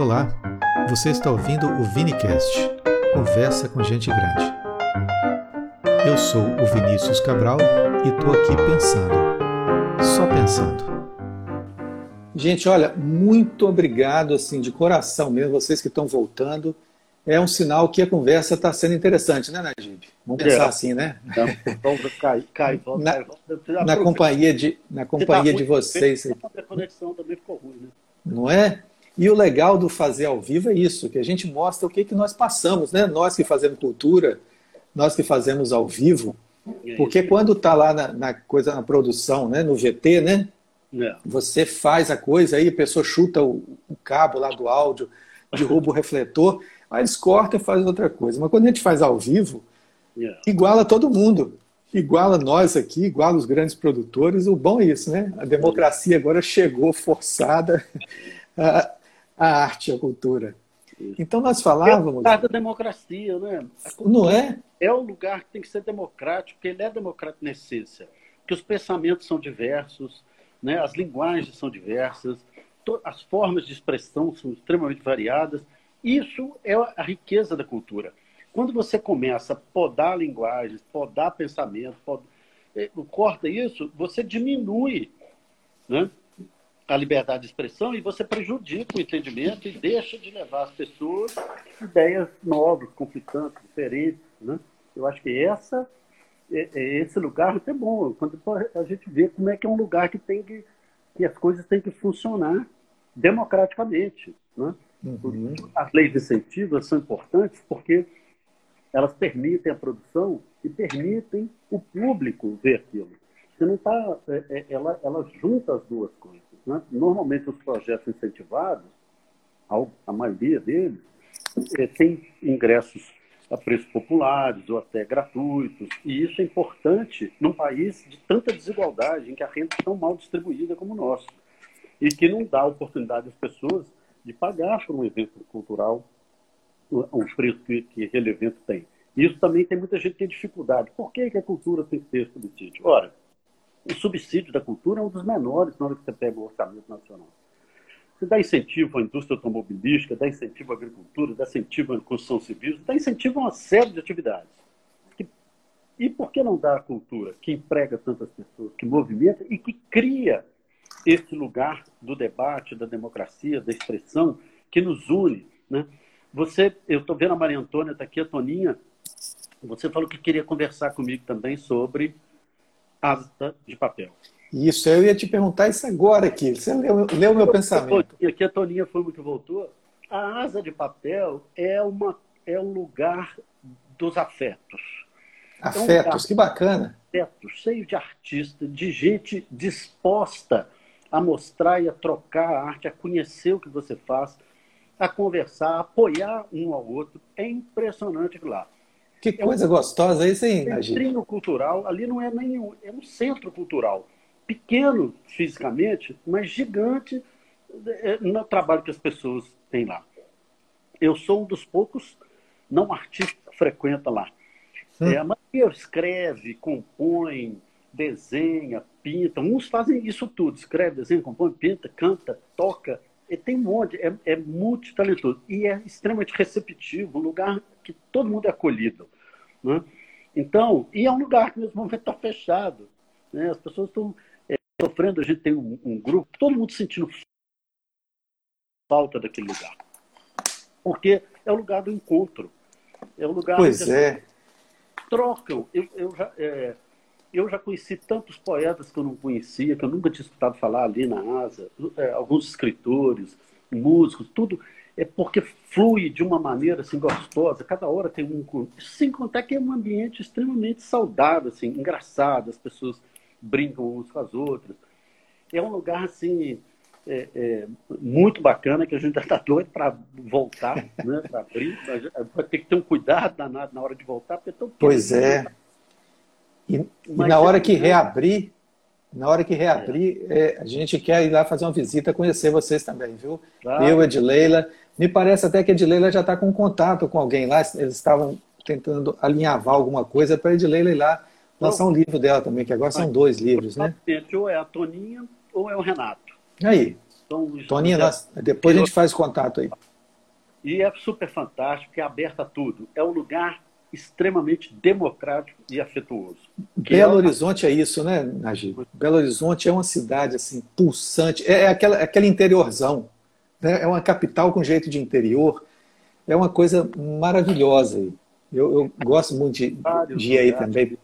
Olá, você está ouvindo o Vinicast, conversa com gente grande. Eu sou o Vinícius Cabral e estou aqui pensando, só pensando. Gente, olha, muito obrigado, assim, de coração mesmo, vocês que estão voltando. É um sinal que a conversa está sendo interessante, né, Najib? Vamos pensar é. assim, né? Vamos cair, cai, na, na companhia de, na companhia tá de vocês. A conexão também ficou ruim, né? Não é? E o legal do fazer ao vivo é isso, que a gente mostra o que, que nós passamos, né? Nós que fazemos cultura, nós que fazemos ao vivo, porque quando está lá na, na, coisa, na produção, né? no VT, né? É. Você faz a coisa aí, a pessoa chuta o, o cabo lá do áudio, derruba o refletor, aí eles cortam e fazem outra coisa. Mas quando a gente faz ao vivo, é. iguala todo mundo. Iguala nós aqui, iguala os grandes produtores. O bom é isso, né? A democracia agora chegou forçada a arte, a cultura. Então nós falávamos. É o lugar da democracia, né? Não é? É o lugar que tem que ser democrático, porque ele é democrático na essência. Porque os pensamentos são diversos, né? as linguagens são diversas, as formas de expressão são extremamente variadas. Isso é a riqueza da cultura. Quando você começa a podar linguagens, podar pensamento, podar, eh, corta isso, você diminui né? A liberdade de expressão e você prejudica o entendimento e deixa de levar as pessoas ideias novas, conflitantes, diferentes. Né? Eu acho que essa, é, é esse lugar é bom, quando a gente vê como é que é um lugar que tem que, que as coisas têm que funcionar democraticamente. Né? Uhum. As leis de incentivo são importantes porque elas permitem a produção e permitem o público ver aquilo. Você não está, é, ela, ela junta as duas coisas. Né? Normalmente, os projetos incentivados, a maioria deles, é, tem ingressos a preços populares ou até gratuitos. E isso é importante num país de tanta desigualdade, em que a renda é tão mal distribuída como o nosso. E que não dá oportunidade às pessoas de pagar por um evento cultural um preço que, que aquele evento tem. Isso também tem muita gente que tem dificuldade. Por que, que a cultura tem que ter subsídio? Ora, o subsídio da cultura é um dos menores na hora que você pega o orçamento nacional. Você dá incentivo à indústria automobilística, dá incentivo à agricultura, dá incentivo à construção civil, dá incentivo a uma série de atividades. E por que não dá à cultura, que emprega tantas pessoas, que movimenta e que cria esse lugar do debate, da democracia, da expressão, que nos une? Né? Você, eu estou vendo a Maria Antônia, está aqui a Toninha, você falou que queria conversar comigo também sobre asa de papel. Isso, eu ia te perguntar isso agora aqui. Você leu, leu meu pensamento. E aqui a Toninha foi que voltou. A asa de papel é, uma, é um lugar dos afetos. Afetos, é um lugar, que bacana. Afetos, cheio de artista, de gente disposta a mostrar e a trocar a arte, a conhecer o que você faz, a conversar, a apoiar um ao outro. É impressionante lá. Que é coisa um, gostosa isso, hein, Centrinho cultural, ali não é nenhum, é um centro cultural. Pequeno fisicamente, mas gigante é, no trabalho que as pessoas têm lá. Eu sou um dos poucos não artistas que frequenta lá. Hum. É, a maioria escreve, compõe, desenha, pinta. Uns fazem isso tudo: escreve, desenha, compõe, pinta, canta, toca. Tem um monte, é, é multitalentoso. E é extremamente receptivo, um lugar que todo mundo é acolhido. Né? Então, e é um lugar que nesse momento está fechado. Né? As pessoas estão é, sofrendo, a gente tem um, um, grupo, todo mundo sentindo falta daquele lugar. Porque é o lugar do encontro. É o lugar pois é. trocam. Eu, eu, já, é, eu já conheci tantos poetas que eu não conhecia, que eu nunca tinha escutado falar ali na Asa, é, alguns escritores, músicos, tudo é porque flui de uma maneira assim gostosa. Cada hora tem um sem contar que é um ambiente extremamente saudável, assim, engraçado. As pessoas brincam umas com as outras. É um lugar assim é, é, muito bacana que a gente está doido para voltar, né, para abrir. Vai ter que ter um cuidado danado na hora de voltar, porque é Pois é. E, e na hora é que reabrir, na hora que reabrir, é. a gente quer ir lá fazer uma visita, conhecer vocês também, viu? Claro. Eu, Edileila. Me parece até que a Edileila já está com contato com alguém lá. Eles estavam tentando alinhavar alguma coisa para a Edileila ir lá lançar um livro dela também, que agora são dois livros, né? Ou é a Toninha ou é o Renato. Aí. Então, Toninha, nós, depois a gente faz contato aí. E é super fantástico, é aberto a tudo. É um lugar extremamente democrático e afetuoso. Belo é Horizonte é isso, né, Najib? Belo Horizonte é uma cidade assim pulsante, é, é aquela, é aquele interiorzão, né? é uma capital com jeito de interior, é uma coisa maravilhosa. Eu, eu gosto muito de, de ir aí também,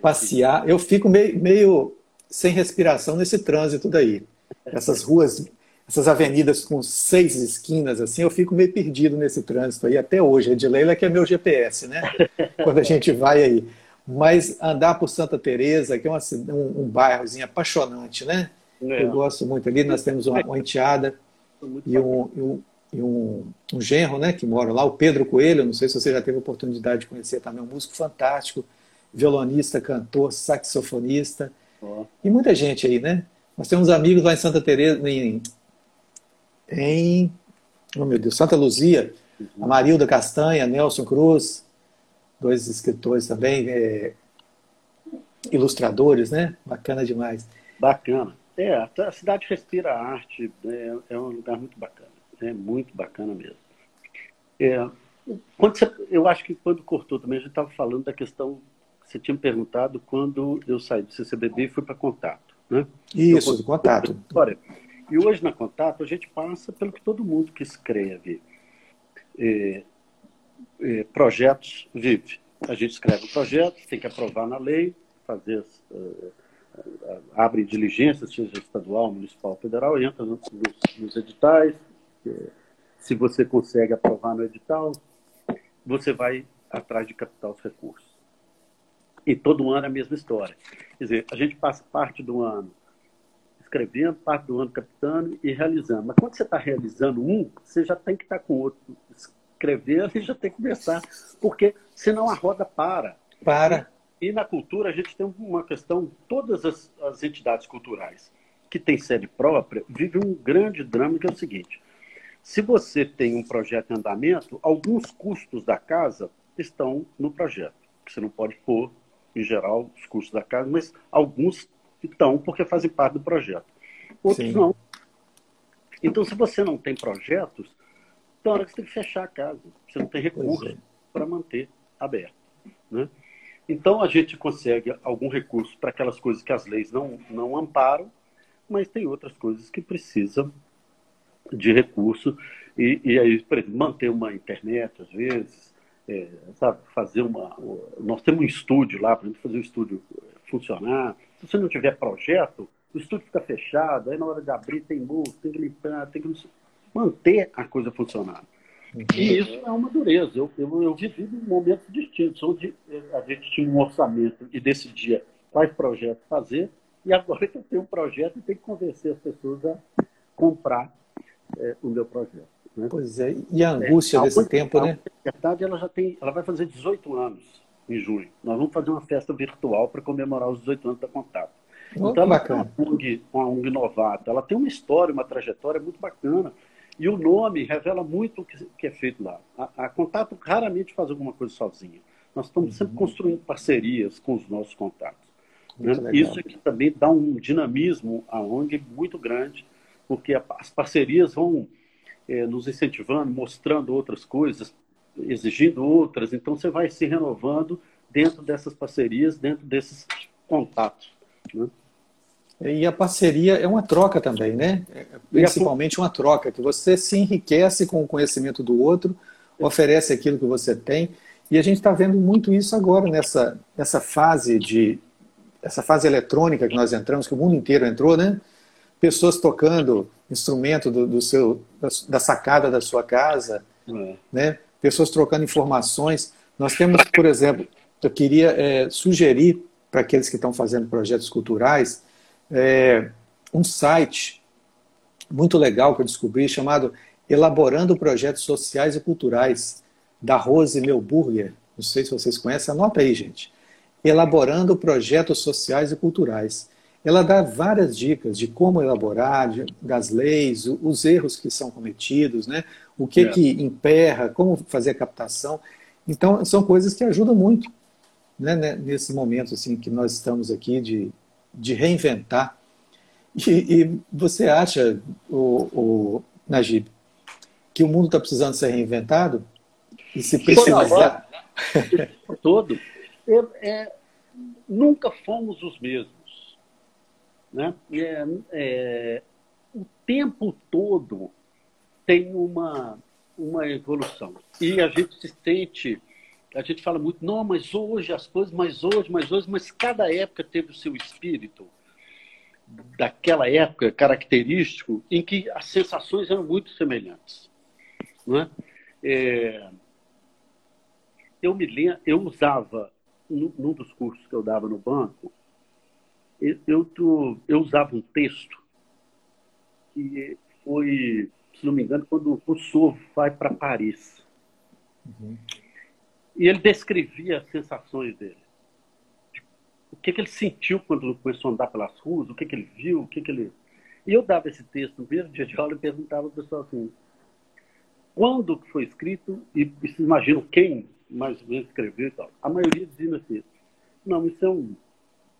passear. Eu fico meio, meio sem respiração nesse trânsito daí. Essas ruas essas avenidas com seis esquinas, assim, eu fico meio perdido nesse trânsito aí até hoje. Edileila que é meu GPS, né? Quando a gente vai aí. Mas andar por Santa Teresa, que é uma, um, um bairrozinho apaixonante, né? É. Eu gosto muito ali. Nós temos uma, uma enteada e, um, e, um, e um, um, genro, né, que mora lá, o Pedro Coelho. Não sei se você já teve a oportunidade de conhecer também, um músico fantástico, violonista, cantor, saxofonista. Oh. E muita gente aí, né? Nós temos amigos lá em Santa Teresa, em em oh meu Deus, Santa Luzia, a Marilda Castanha, Nelson Cruz, dois escritores também, é, ilustradores, né? Bacana demais. Bacana. É, a cidade respira arte, é, é um lugar muito bacana, é muito bacana mesmo. É, quando você, eu acho que quando cortou também, a gente estava falando da questão, você tinha me perguntado quando eu saí do CCBB e fui para contato. Né? Isso, do contato. Olha, e hoje na Contato a gente passa pelo que todo mundo que escreve é, é, projetos vive. A gente escreve um projeto, tem que aprovar na lei, fazer uh, abre diligências, seja estadual, municipal, federal, entra nos, nos editais. Se você consegue aprovar no edital, você vai atrás de captar os recursos. E todo ano é a mesma história. Quer dizer, a gente passa parte do ano escrevendo, parte do ano captando e realizando. Mas quando você está realizando um, você já tem que estar tá com o outro escrevendo e já tem que começar, porque senão a roda para. Para. E, e na cultura a gente tem uma questão, todas as, as entidades culturais que têm sede própria vivem um grande drama que é o seguinte, se você tem um projeto em andamento, alguns custos da casa estão no projeto, que você não pode pôr, em geral, os custos da casa, mas alguns estão porque fazem parte do projeto. Outros Sim. não. Então, se você não tem projetos, tem hora que você tem que fechar a casa. Você não tem recurso é. para manter aberto. Né? Então, a gente consegue algum recurso para aquelas coisas que as leis não, não amparam, mas tem outras coisas que precisam de recurso. E, e aí, por exemplo, manter uma internet, às vezes, é, sabe, fazer uma. Nós temos um estúdio lá, para a gente fazer o estúdio funcionar. Se você não tiver projeto, o estúdio fica fechado, aí na hora de abrir tem multa, tem que limpar, tem que manter a coisa funcionando. Uhum. E isso é uma dureza. Eu, eu, eu vivi em momentos distintos, onde a gente tinha um orçamento e decidia quais projetos fazer, e agora que eu tenho um projeto e tenho que convencer as pessoas a comprar é, o meu projeto. Né? Pois é, e a angústia é, desse tempo, né? Na verdade, ela já tem, ela vai fazer 18 anos em junho. Nós vamos fazer uma festa virtual para comemorar os 18 anos da Contato. Oh, então, ela bacana. é uma ONG, uma ONG novata. Ela tem uma história, uma trajetória muito bacana. E o nome revela muito o que, é feito lá. A, a, Contato raramente faz alguma coisa sozinha. Nós estamos sempre uhum. construindo parcerias com os nossos contatos. Né? Isso aqui também dá um dinamismo à ONG muito grande, porque a, as parcerias vão é, nos incentivando, mostrando outras coisas, exigindo outras. Então, você vai se renovando dentro dessas parcerias, dentro desses contatos. Né? E a parceria é uma troca também, né? É, principalmente uma troca, que você se enriquece com o conhecimento do outro, oferece aquilo que você tem. E a gente está vendo muito isso agora nessa, nessa fase de essa fase eletrônica que nós entramos, que o mundo inteiro entrou, né? Pessoas tocando instrumento do, do seu, da, da, sacada da sua casa, é. né? Pessoas trocando informações. Nós temos, por exemplo, eu queria é, sugerir para aqueles que estão fazendo projetos culturais é, um site muito legal que eu descobri chamado Elaborando Projetos Sociais e Culturais, da Rose Melburger. Não sei se vocês conhecem, anota aí, gente. Elaborando Projetos Sociais e Culturais. Ela dá várias dicas de como elaborar, de, das leis, os erros que são cometidos, né? o que, é. que emperra, como fazer a captação. Então, são coisas que ajudam muito né, né, nesse momento assim, que nós estamos aqui de, de reinventar. E, e você acha, o, o Najib, que o mundo está precisando ser reinventado? E se precisar. Todo. É, é, nunca fomos os mesmos. Né? É, é, o tempo todo tem uma, uma evolução. E a gente se sente, a gente fala muito, não, mas hoje as coisas, mas hoje, mas hoje, mas cada época teve o seu espírito daquela época característico em que as sensações eram muito semelhantes. Não é? é eu me lembro, eu usava, num dos cursos que eu dava no banco, eu, eu, eu usava um texto que foi, se não me engano, quando o Rousseau vai para Paris. Uhum. E ele descrevia as sensações dele. O que, que ele sentiu quando começou a andar pelas ruas, o que, que ele viu, o que, que ele. E eu dava esse texto no primeiro dia de aula e perguntava ao pessoal assim: quando foi escrito, e vocês imaginam quem mais ou menos escreveu e tal. A maioria dizia assim, não, isso é um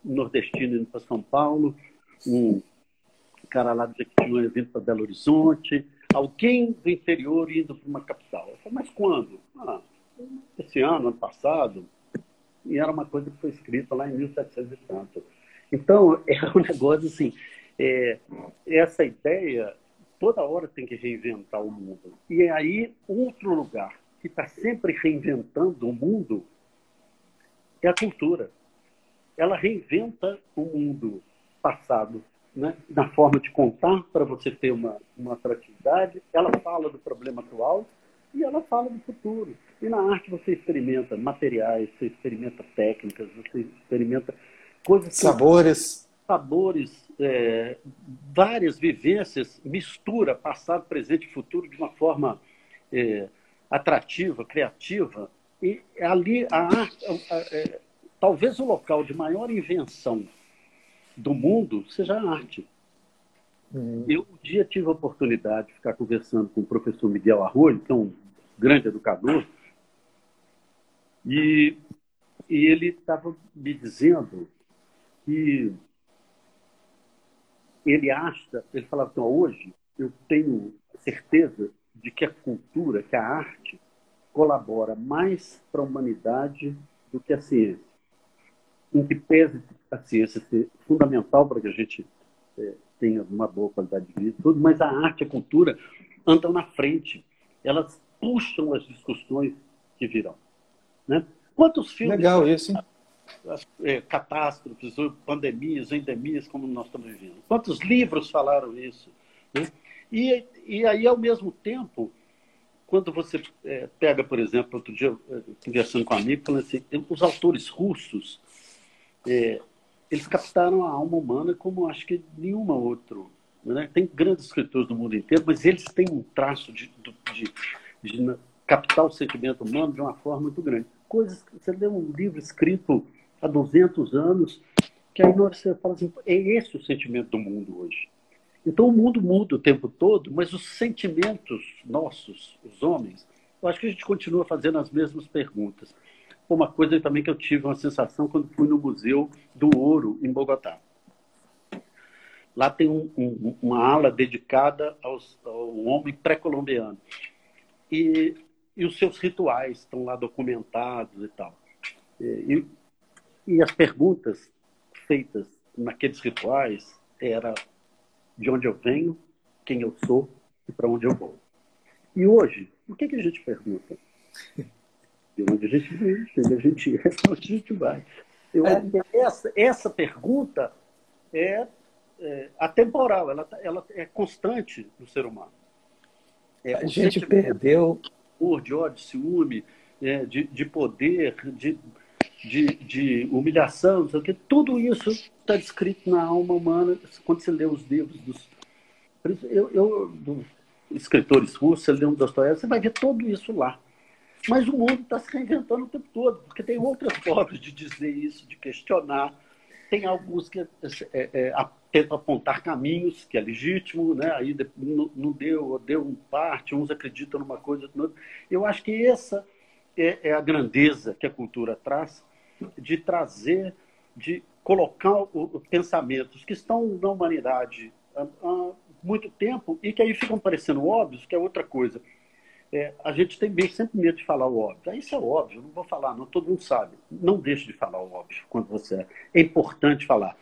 nordestino indo para São Paulo, um cara lá do Jequitinhonha vindo para Belo Horizonte, alguém do interior indo para uma capital. Eu falei, mas quando? Ah, esse ano, ano passado. E era uma coisa que foi escrita lá em 1700 e tanto. Então, é um negócio assim, é, essa ideia toda hora tem que reinventar o mundo. E é aí outro lugar que está sempre reinventando o mundo é a cultura. Ela reinventa o mundo passado, né? na forma de contar para você ter uma, uma atratividade. Ela fala do problema atual e ela fala do futuro. E na arte você experimenta materiais, você experimenta técnicas, você experimenta coisas. Sabores. Sabores, é, várias vivências, mistura passado, presente e futuro de uma forma é, atrativa, criativa, e ali a arte, a, a, é, talvez o local de maior invenção do mundo seja a arte. Uhum. Eu um dia tive a oportunidade de ficar conversando com o professor Miguel Arroio, que é um grande educador, e, e ele estava me dizendo que ele acha, ele falava assim, hoje eu tenho certeza de que a cultura, que a arte, colabora mais para a humanidade do que a ciência. Em que pese a ciência ser fundamental para que a gente é, tenha uma boa qualidade de vida, tudo, mas a arte e a cultura andam na frente. Elas puxam as discussões que virão. Né? Quantos filmes. Legal isso, hein? É, catástrofes, pandemias, endemias, como nós estamos vivendo. Quantos livros falaram isso? Né? E, e aí, ao mesmo tempo, quando você é, pega, por exemplo, outro dia, é, conversando com um amigo, falando assim, os autores russos, é, eles captaram a alma humana como acho que nenhuma outro. Né? Tem grandes escritores do mundo inteiro, mas eles têm um traço de, de, de, de captar o sentimento humano de uma forma muito grande. Coisas você lê um livro escrito há 200 anos, que aí você fala assim, é esse o sentimento do mundo hoje. Então o mundo muda o tempo todo, mas os sentimentos nossos, os homens, eu acho que a gente continua fazendo as mesmas perguntas. Uma coisa também que eu tive uma sensação quando fui no Museu do Ouro, em Bogotá. Lá tem um, um, uma ala dedicada aos, ao homem pré-colombiano. E, e os seus rituais estão lá documentados e tal. E, e as perguntas feitas naqueles rituais era de onde eu venho, quem eu sou e para onde eu vou. E hoje, o que, que a gente pergunta? De onde a gente de onde a gente é, onde a gente vai. Eu é. acho que essa, essa pergunta é, é atemporal, ela, tá, ela é constante no ser humano. É, a gente perdeu. De ódio, ciúme, é, de, de poder, de, de, de humilhação, não sei o que, tudo isso está descrito na alma humana quando você lê os livros dos, eu, eu, escritores russos, você lê um Dostoiévski, você vai ver tudo isso lá. Mas o mundo está se reinventando o tempo todo, porque tem outras formas de dizer isso, de questionar. Tem alguns que é, é, é tentam apontar caminhos, que é legítimo, né? aí não, não deu, deu um parte, uns acreditam numa coisa, outra. Eu acho que essa é, é a grandeza que a cultura traz, de trazer, de colocar o, pensamentos que estão na humanidade há, há muito tempo e que aí ficam parecendo óbvios, que é outra coisa. É, a gente tem sempre medo de falar o óbvio. Isso é óbvio, não vou falar, não, todo mundo sabe. Não deixe de falar o óbvio quando você é. É importante falar.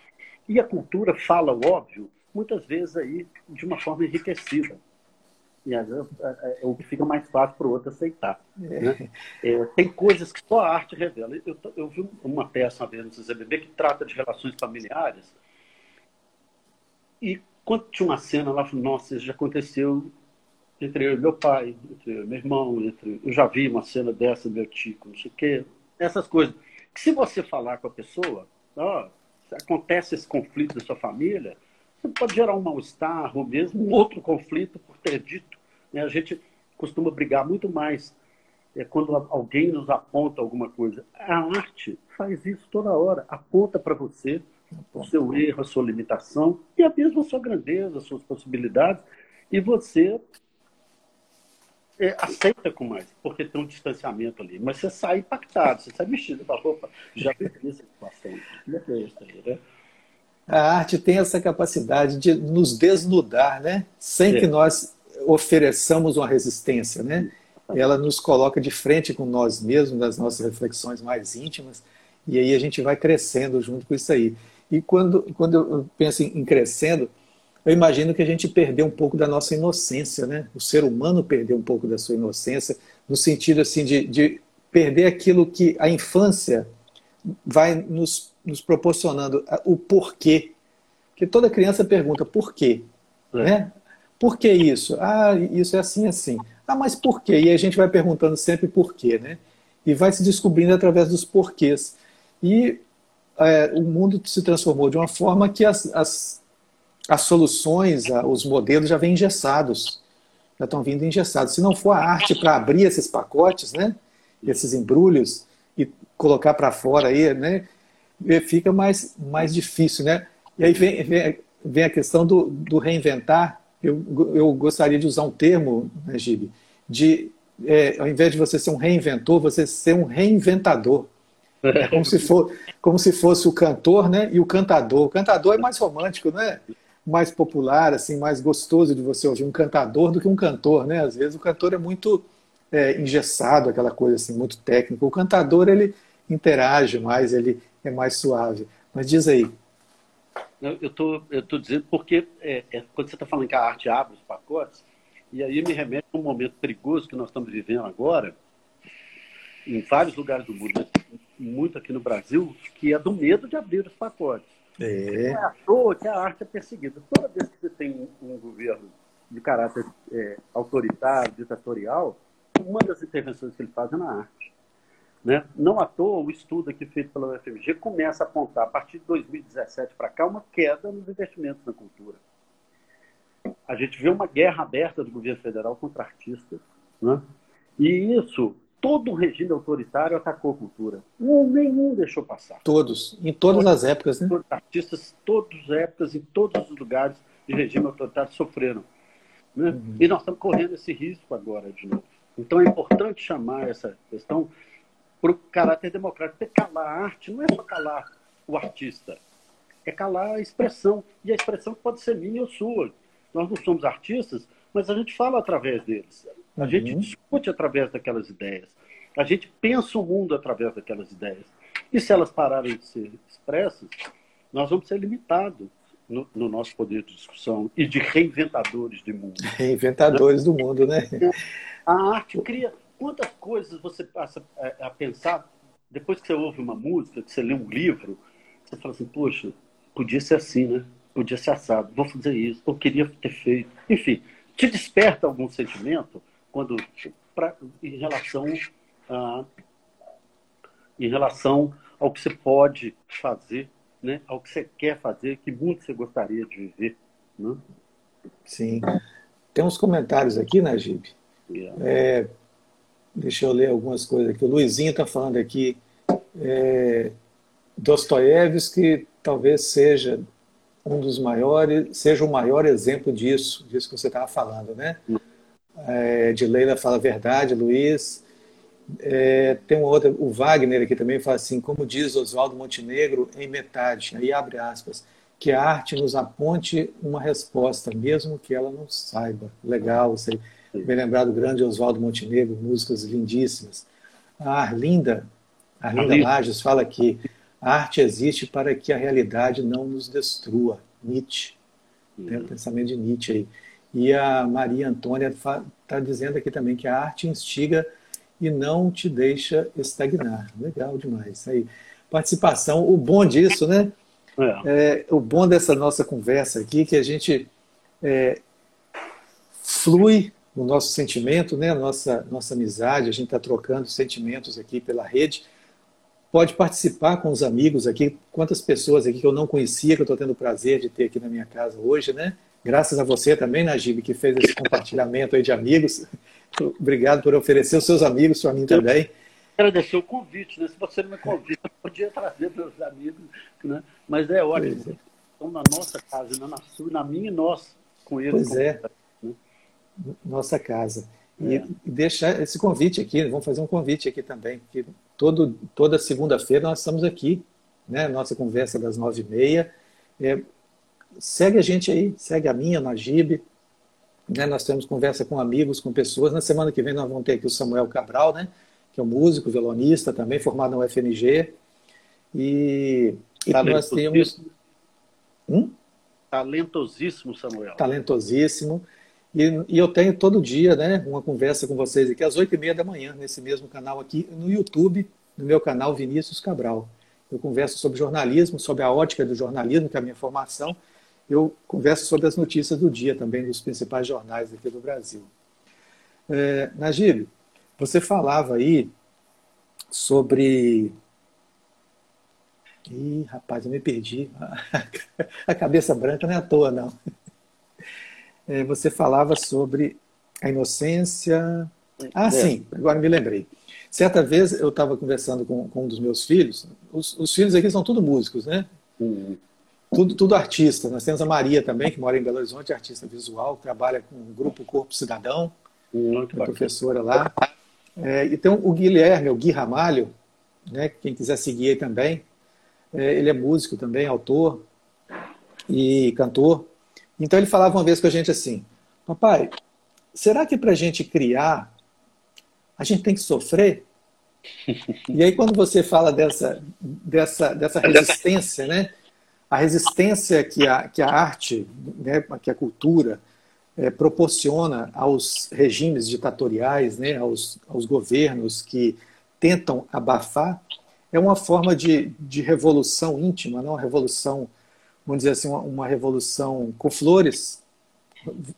E a cultura fala o óbvio, muitas vezes aí de uma forma enriquecida. E às vezes é, é, é o que fica mais fácil para o outro aceitar. Né? É, tem coisas que só a arte revela. Eu, eu vi uma peça uma vez no CZBB que trata de relações familiares. E quando tinha uma cena lá, nossa, isso já aconteceu entre eu e meu pai, entre eu e meu irmão, entre... eu já vi uma cena dessa, meu tico, não sei o quê. Essas coisas. Que se você falar com a pessoa, ó, acontece esse conflito na sua família, você pode gerar um mal-estar ou mesmo um outro conflito por ter dito. Né? A gente costuma brigar muito mais é, quando alguém nos aponta alguma coisa. A arte faz isso toda hora, aponta para você o seu erro, a sua limitação e a mesma sua grandeza, as suas possibilidades, e você é, aceita com mais, porque tem um distanciamento ali. Mas você sai impactado, você sai mexido, fala, opa, já vivi essa situação. É né? A arte tem essa capacidade de nos desnudar, né? Sem é. que nós ofereçamos uma resistência, né? Ela nos coloca de frente com nós mesmos, das nossas reflexões mais íntimas, e aí a gente vai crescendo junto com isso aí. E quando, quando eu penso em crescendo, eu imagino que a gente perdeu um pouco da nossa inocência, né? O ser humano perdeu um pouco da sua inocência, no sentido assim de, de perder aquilo que a infância vai nos, nos proporcionando, o porquê. Porque toda criança pergunta por quê, é. né? Por que isso? Ah, isso é assim, assim. Ah, mas por quê? E a gente vai perguntando sempre por quê, né? E vai se descobrindo através dos porquês. E é, o mundo se transformou de uma forma que as, as as soluções, os modelos já vêm engessados, já estão vindo engessados. Se não for a arte para abrir esses pacotes, né, esses embrulhos e colocar para fora aí, né, fica mais, mais difícil, né? E aí vem, vem, vem a questão do, do reinventar. Eu, eu gostaria de usar um termo, né, Gibi, de é, ao invés de você ser um reinventor, você ser um reinventador. É como se, for, como se fosse o cantor né, e o cantador. O cantador é mais romântico, né? Mais popular, assim, mais gostoso de você ouvir um cantador do que um cantor, né? Às vezes o cantor é muito é, engessado, aquela coisa assim, muito técnica. O cantador ele interage mais, ele é mais suave. Mas diz aí. Eu estou eu tô dizendo porque é, é, quando você está falando que a arte abre os pacotes, e aí me remete a um momento perigoso que nós estamos vivendo agora, em vários lugares do mundo, muito aqui no Brasil, que é do medo de abrir os pacotes. É. Não é à toa que a arte é perseguida. Toda vez que você tem um governo de caráter é, autoritário, ditatorial, uma das intervenções que ele faz é na arte. Né? Não à toa, o estudo aqui feito pela UFMG começa a apontar, a partir de 2017 para cá, uma queda nos investimentos na cultura. A gente vê uma guerra aberta do governo federal contra artistas. Né? E isso todo o regime autoritário atacou a cultura. Um, nenhum deixou passar. Todos, em todas todos, as épocas, né? Todos, artistas, todas as épocas, em todos os lugares de regime autoritário sofreram. Né? Uhum. E nós estamos correndo esse risco agora de novo. Então é importante chamar essa questão para o caráter democrático. Porque calar a arte não é só calar o artista, é calar a expressão. E a expressão pode ser minha ou sua. Nós não somos artistas, mas a gente fala através deles. A uhum. gente discute através daquelas ideias. A gente pensa o mundo através daquelas ideias. E se elas pararem de ser expressas, nós vamos ser limitados no, no nosso poder de discussão e de reinventadores de mundo. Reinventadores do mundo, né? A arte cria. Quantas coisas você passa a, a pensar depois que você ouve uma música, que você lê um livro, você fala assim, poxa, podia ser assim, né? Podia ser assado, vou fazer isso, eu queria ter feito. Enfim, te desperta algum sentimento quando pra, em relação a, em relação ao que você pode fazer, né, ao que você quer fazer, que muito você gostaria de viver. Né? Sim. Tem uns comentários aqui, Najib. Yeah. É, deixa eu ler algumas coisas aqui. O Luizinho está falando aqui. É, Dostoiévski talvez seja um dos maiores, seja o maior exemplo disso, disso que você estava falando, né? Uhum é, de Leila fala verdade, Luiz. É, tem uma outra, o Wagner aqui também fala assim, como diz Oswaldo Montenegro em metade, aí abre aspas, que a arte nos aponte uma resposta, mesmo que ela não saiba. Legal, aí. bem lembrado, o grande Oswaldo Montenegro, músicas lindíssimas. A Arlinda, Arlinda. Lages fala que a arte existe para que a realidade não nos destrua. Nietzsche. Uhum. Tem o pensamento de Nietzsche aí. E a Maria Antônia está dizendo aqui também que a arte instiga e não te deixa estagnar. Legal demais. Aí, participação, o bom disso, né? É. É, o bom dessa nossa conversa aqui, que a gente é, flui o nosso sentimento, né? nossa, nossa amizade, a gente está trocando sentimentos aqui pela rede. Pode participar com os amigos aqui. Quantas pessoas aqui que eu não conhecia, que eu estou tendo o prazer de ter aqui na minha casa hoje, né? Graças a você também, Najib, que fez esse compartilhamento aí de amigos. Obrigado por oferecer os seus amigos para mim também. Agradecer o convite, né? Se você não me convida, eu podia trazer meus amigos, né? Mas é ótimo. É. Estão na nossa casa, na sua, na minha e nossa, com eles. Pois é. Né? Nossa casa. E é. deixar esse convite aqui, vamos fazer um convite aqui também, que todo, toda segunda-feira nós estamos aqui, né? Nossa conversa das nove e meia. É, segue a gente aí, segue a minha, Najib. Né, nós temos conversa com amigos, com pessoas. Na semana que vem nós vamos ter aqui o Samuel Cabral, né, que é um músico, violonista, também formado na UFMG. E, e nós temos. Hum? Talentosíssimo, Samuel. Talentosíssimo. E, e, eu tenho todo dia né, uma conversa com vocês aqui às oito e meia da manhã, nesse mesmo canal aqui, no YouTube, no meu canal Vinícius Cabral. Eu converso sobre jornalismo, sobre a ótica do jornalismo, que é a minha formação, eu converso sobre as notícias do dia também, dos principais jornais aqui do Brasil. É, Najib, você falava aí sobre. Ih, rapaz, eu me perdi. A cabeça branca não é à toa, não. É, você falava sobre a inocência. Ah, é. sim, agora me lembrei. Certa vez eu estava conversando com, com, um dos meus filhos. Os, os filhos aqui são tudo músicos, né? Uhum tudo, tudo artista. Nós temos a Maria também, que mora em Belo Horizonte, artista visual, trabalha com o grupo Corpo Cidadão, Muito é professora lá. É, e tem o Guilherme, o Gui Ramalho, né, quem quiser seguir aí também. É, ele é músico também, autor e cantor. Então ele falava uma vez com a gente assim: Papai, será que para a gente criar, a gente tem que sofrer? E aí quando você fala dessa, dessa, dessa resistência, né? A resistência que a, que a arte, né, que a cultura é, proporciona aos regimes ditatoriais, né, aos, aos governos que tentam abafar, é uma forma de, de revolução íntima, não? Uma revolução, vamos dizer assim, uma, uma revolução com flores,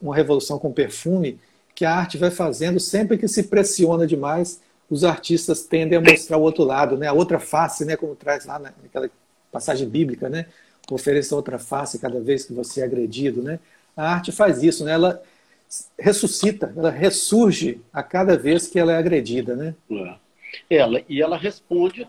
uma revolução com perfume, que a arte vai fazendo sempre que se pressiona demais, os artistas tendem a mostrar o outro lado, né, a outra face, né, como traz lá naquela passagem bíblica, né, ofereça outra face cada vez que você é agredido, né? A arte faz isso, né? Ela ressuscita, ela ressurge a cada vez que ela é agredida, né? É. Ela e ela responde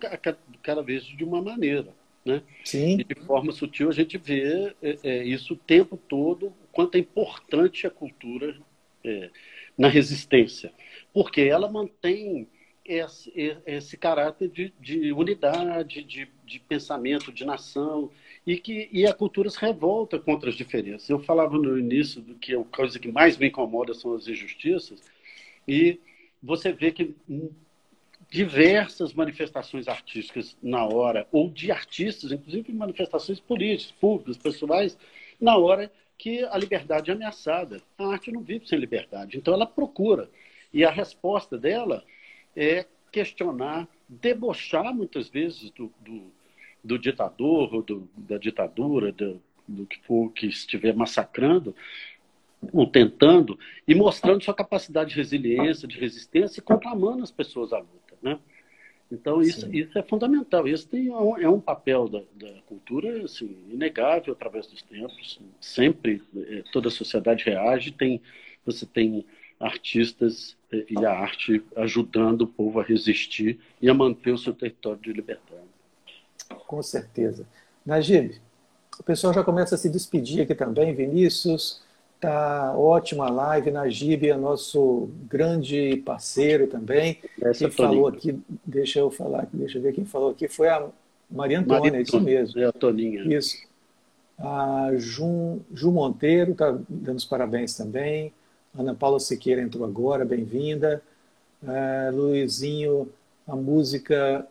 cada vez de uma maneira, né? Sim. E de forma sutil a gente vê é, é, isso o tempo todo, o quanto é importante a cultura é, na resistência, porque ela mantém esse, esse caráter de, de unidade, de, de pensamento, de nação e que e a cultura se revolta contra as diferenças. Eu falava no início do que a coisa que mais me incomoda são as injustiças e você vê que diversas manifestações artísticas na hora ou de artistas, inclusive manifestações políticas, públicas, pessoais, na hora que a liberdade é ameaçada. A arte não vive sem liberdade, então ela procura e a resposta dela é questionar, debochar muitas vezes do, do do ditador, do, da ditadura, do, do que for que estiver massacrando, ou tentando, e mostrando sua capacidade de resiliência, de resistência e conclamando as pessoas à luta. Né? Então, isso, isso é fundamental. Isso tem, é um papel da, da, cultura assim, inegável através dos tempos. Sempre é, toda a sociedade reage. Tem, você tem artistas é, e a arte ajudando o povo a resistir e a manter o seu território de liberdade. Com certeza. Najib, o pessoal já começa a se despedir aqui também. Vinícius, tá ótima a live. Najib é nosso grande parceiro também. Essa quem falou aqui, deixa eu falar, deixa eu ver quem falou aqui, foi a Maria Antônia, Maria, isso mesmo. É a Toninha. Isso. A Ju, Ju Monteiro está dando os parabéns também. Ana Paula Siqueira entrou agora, bem-vinda. Uh, Luizinho, a música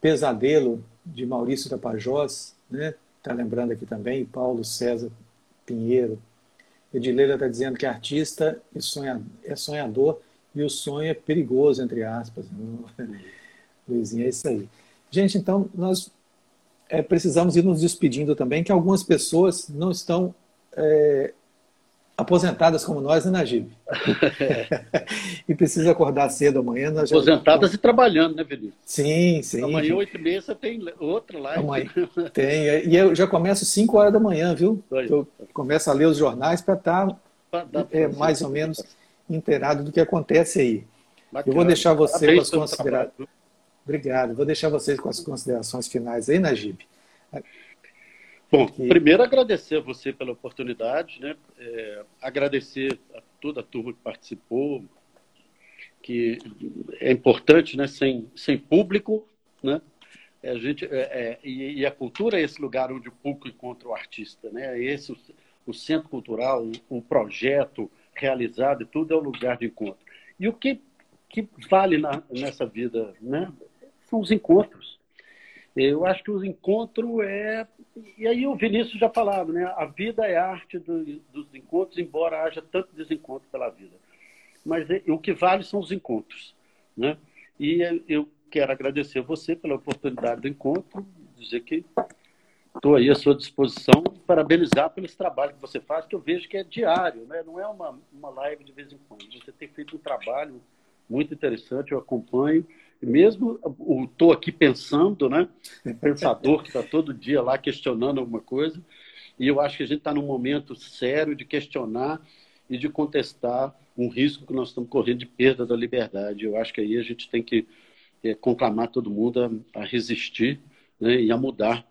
Pesadelo, de Maurício Tapajós, né? Está lembrando aqui também, Paulo César Pinheiro. Edileira está dizendo que artista é sonhador e o sonho é perigoso, entre aspas. Luizinho, é isso aí. Gente, então nós é, precisamos ir nos despedindo também, que algumas pessoas não estão é, aposentadas como nós, né, Najib? e precisa acordar cedo amanhã. Aposentadas já... e trabalhando, né, Vinícius? Sim, sim. Amanhã, oito e meia, você tem outra live. Amanhã, tem. E eu já começo cinco horas da manhã, viu? Eu começo a ler os jornais para estar tá, é, mais ou menos inteirado do que acontece aí. Bacana. Eu vou deixar você com as considerações. Obrigado. Vou deixar vocês com as considerações finais aí, Najib. Bom, primeiro agradecer a você pela oportunidade, né? É, agradecer a toda a turma que participou, que é importante, né? Sem, sem público, né? É, a gente, é, é, e, e, a cultura é esse lugar onde o público encontra o artista, né? É esse o, o centro cultural, o, o, projeto realizado, tudo é o lugar de encontro. E o que, que vale na, nessa vida, né? São os encontros eu acho que o encontro é. E aí o Vinícius já falava, né? A vida é arte do, dos encontros, embora haja tanto desencontro pela vida. Mas é, o que vale são os encontros, né? E eu quero agradecer a você pela oportunidade do encontro, dizer que estou aí à sua disposição, parabenizar pelo trabalho que você faz, que eu vejo que é diário, né? não é uma, uma live de vez em quando. Você tem feito um trabalho muito interessante, eu acompanho mesmo estou aqui pensando, né? Pensador que está todo dia lá questionando alguma coisa. E eu acho que a gente está num momento sério de questionar e de contestar um risco que nós estamos correndo de perda da liberdade. Eu acho que aí a gente tem que é, conclamar todo mundo a, a resistir né, e a mudar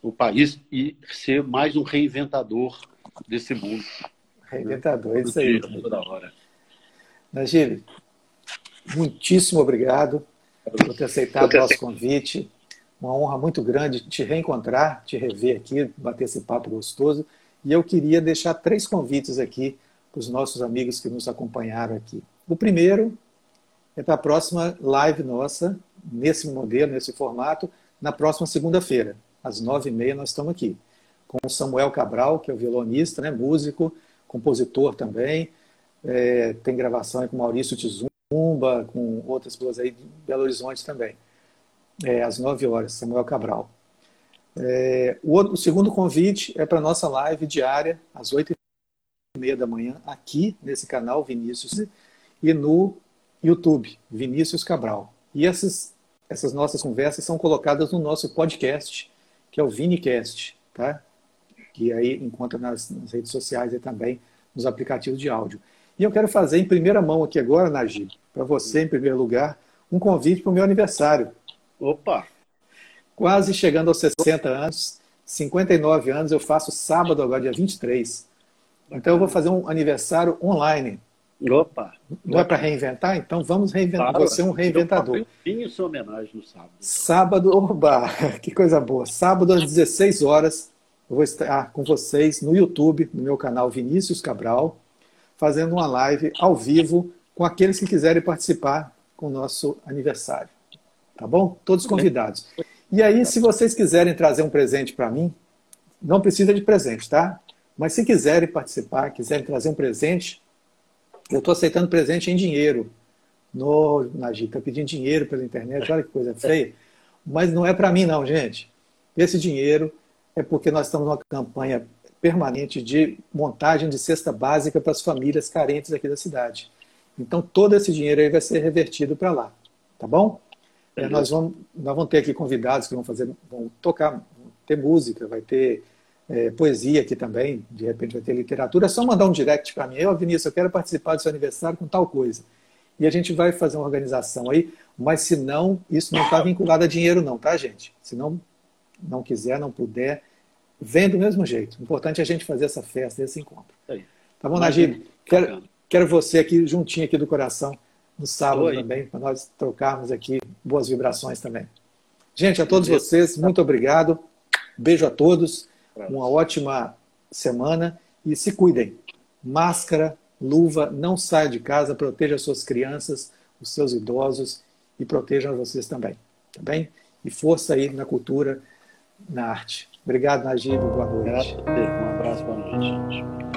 o país e ser mais um reinventador desse mundo. Reinventador, é isso aí. Toda hora. Najib, muitíssimo obrigado por ter aceitado o nosso convite. Uma honra muito grande te reencontrar, te rever aqui, bater esse papo gostoso. E eu queria deixar três convites aqui para os nossos amigos que nos acompanharam aqui. O primeiro é para a próxima live nossa, nesse modelo, nesse formato, na próxima segunda-feira, às nove e meia, nós estamos aqui. Com o Samuel Cabral, que é o violonista, né, músico, compositor também. É, tem gravação com Maurício Tizum, Umba, com outras pessoas aí de Belo Horizonte também, é, às 9 horas, Samuel Cabral. É, o, o, segundo convite é para a nossa live diária, às 8 e meia da manhã, aqui nesse canal Vinícius e no YouTube, Vinícius Cabral. E essas, essas nossas conversas são colocadas no nosso podcast, que é o Vinicast, tá? que aí encontra nas, nas redes sociais e também nos aplicativos de áudio. E eu quero fazer em primeira mão aqui agora, Najib, para você, em primeiro lugar, um convite para o meu aniversário. Opa! Quase chegando aos 60 anos, 59 anos, eu faço sábado agora, dia 23. Então eu vou fazer um aniversário online. Opa! Não é para reinventar? Então vamos reinventar. Fala. Você é um reinventador. Eu sua homenagem no sábado. Sábado, oba! Que coisa boa. Sábado às 16 horas, eu vou estar com vocês no YouTube, no meu canal Vinícius Cabral fazendo uma live ao vivo com aqueles que quiserem participar com o nosso aniversário. Tá bom? Todos convidados. E aí, se vocês quiserem trazer um presente para mim, não precisa de presente, tá? Mas se quiserem participar, quiserem trazer um presente, eu estou aceitando presente em dinheiro. No, Nagi, está pedindo dinheiro pela internet, olha que coisa feia. Mas não é para mim, não, gente. Esse dinheiro é porque nós estamos numa campanha permanente de montagem de cesta básica para as famílias carentes aqui da cidade. Então, todo esse dinheiro aí vai ser revertido para lá, tá bom? É, nós, vamos, nós vamos ter aqui convidados que vão fazer, vão tocar, vão ter música, vai ter é, poesia aqui também, de repente vai ter literatura. É só mandar um direct para mim, eu, Vinícius, eu quero participar do seu aniversário com tal coisa. E a gente vai fazer uma organização aí, mas se não, isso não está vinculado a dinheiro não, tá, gente? Se não, não quiser, não puder, vem do mesmo jeito. O importante é a gente fazer essa festa, esse encontro. Tá bom, Najib? Quero, quero você aqui juntinho aqui do coração no sábado Oi. também, para nós trocarmos aqui boas vibrações também. Gente, a todos vocês, muito obrigado. Beijo a todos. Uma ótima semana e se cuidem. Máscara, luva, não saia de casa, proteja as suas crianças, os seus idosos e protejam vocês também, tá bem? E força aí na cultura, na arte. Obrigado, Najib, boa noite. Um abraço, boa noite, gente.